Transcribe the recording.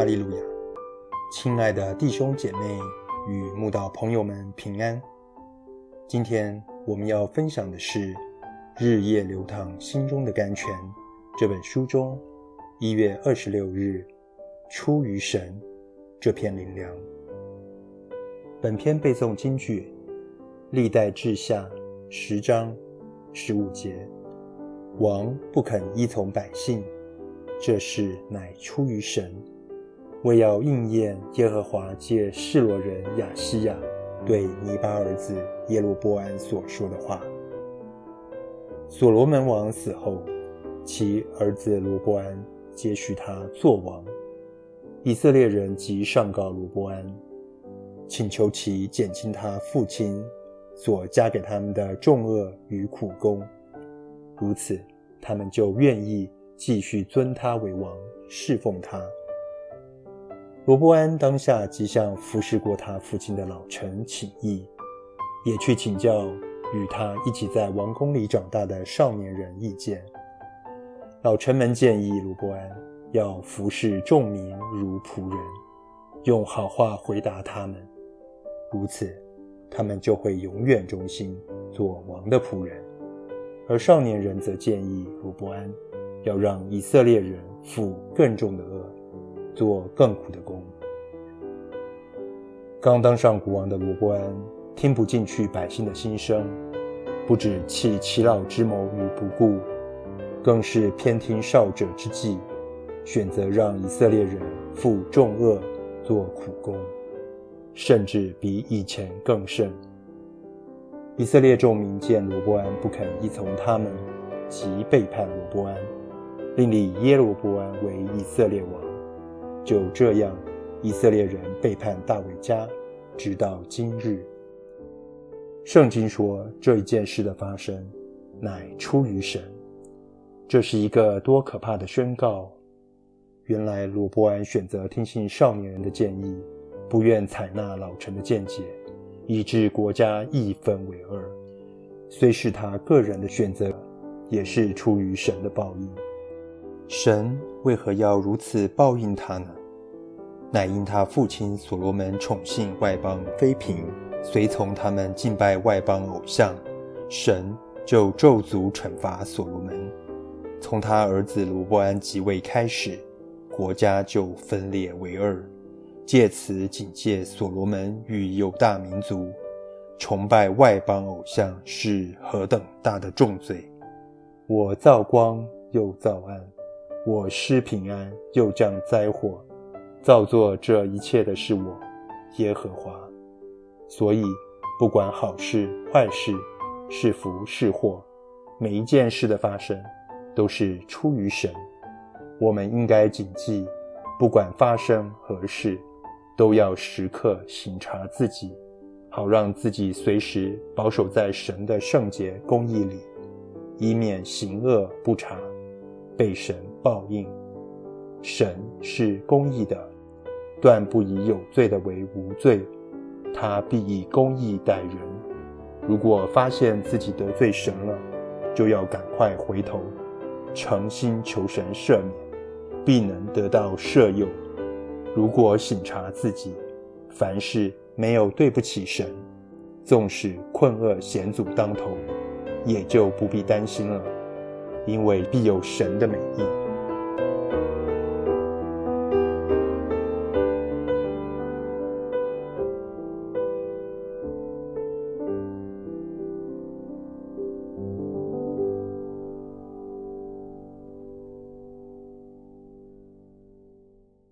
哈利路亚！亲爱的弟兄姐妹与慕道朋友们平安。今天我们要分享的是《日夜流淌心中的甘泉》这本书中一月二十六日“出于神”这篇灵粮。本篇背诵京剧历代志下十章十五节：王不肯依从百姓。这事乃出于神，为要应验耶和华借示罗人亚西亚对尼巴儿子耶罗波安所说的话。所罗门王死后，其儿子罗波安接续他做王。以色列人即上告罗波安，请求其减轻他父亲所加给他们的重恶与苦功，如此，他们就愿意。继续尊他为王，侍奉他。罗伯安当下即向服侍过他父亲的老臣请意，也去请教与他一起在王宫里长大的少年人意见。老臣们建议罗伯安要服侍众民如仆人，用好话回答他们，如此他们就会永远忠心做王的仆人。而少年人则建议罗伯安。要让以色列人负更重的恶，做更苦的工。刚当上国王的罗伯安听不进去百姓的心声，不止弃其老之谋于不顾，更是偏听少者之计，选择让以色列人负重恶，做苦工，甚至比以前更甚。以色列众民见罗伯安不肯依从他们，即背叛罗伯安。另立耶罗波安为以色列王，就这样，以色列人背叛大卫家，直到今日。圣经说这一件事的发生，乃出于神。这是一个多可怕的宣告！原来罗波安选择听信少年人的建议，不愿采纳老臣的见解，以致国家一分为二。虽是他个人的选择，也是出于神的报应。神为何要如此报应他呢？乃因他父亲所罗门宠幸外邦妃嫔，随从他们敬拜外邦偶像，神就咒诅惩罚所罗门。从他儿子罗伯安即位开始，国家就分裂为二，借此警戒所罗门与犹大民族，崇拜外邦偶像是何等大的重罪。我造光又造暗。我施平安，又降灾祸，造作这一切的是我，耶和华。所以，不管好事坏事，是福是祸，每一件事的发生，都是出于神。我们应该谨记，不管发生何事，都要时刻省察自己，好让自己随时保守在神的圣洁公义里，以免行恶不察。被神报应，神是公义的，断不以有罪的为无罪，他必以公义待人。如果发现自己得罪神了，就要赶快回头，诚心求神赦免，必能得到赦宥。如果省察自己，凡事没有对不起神，纵使困厄险阻当头，也就不必担心了。因为必有神的美意。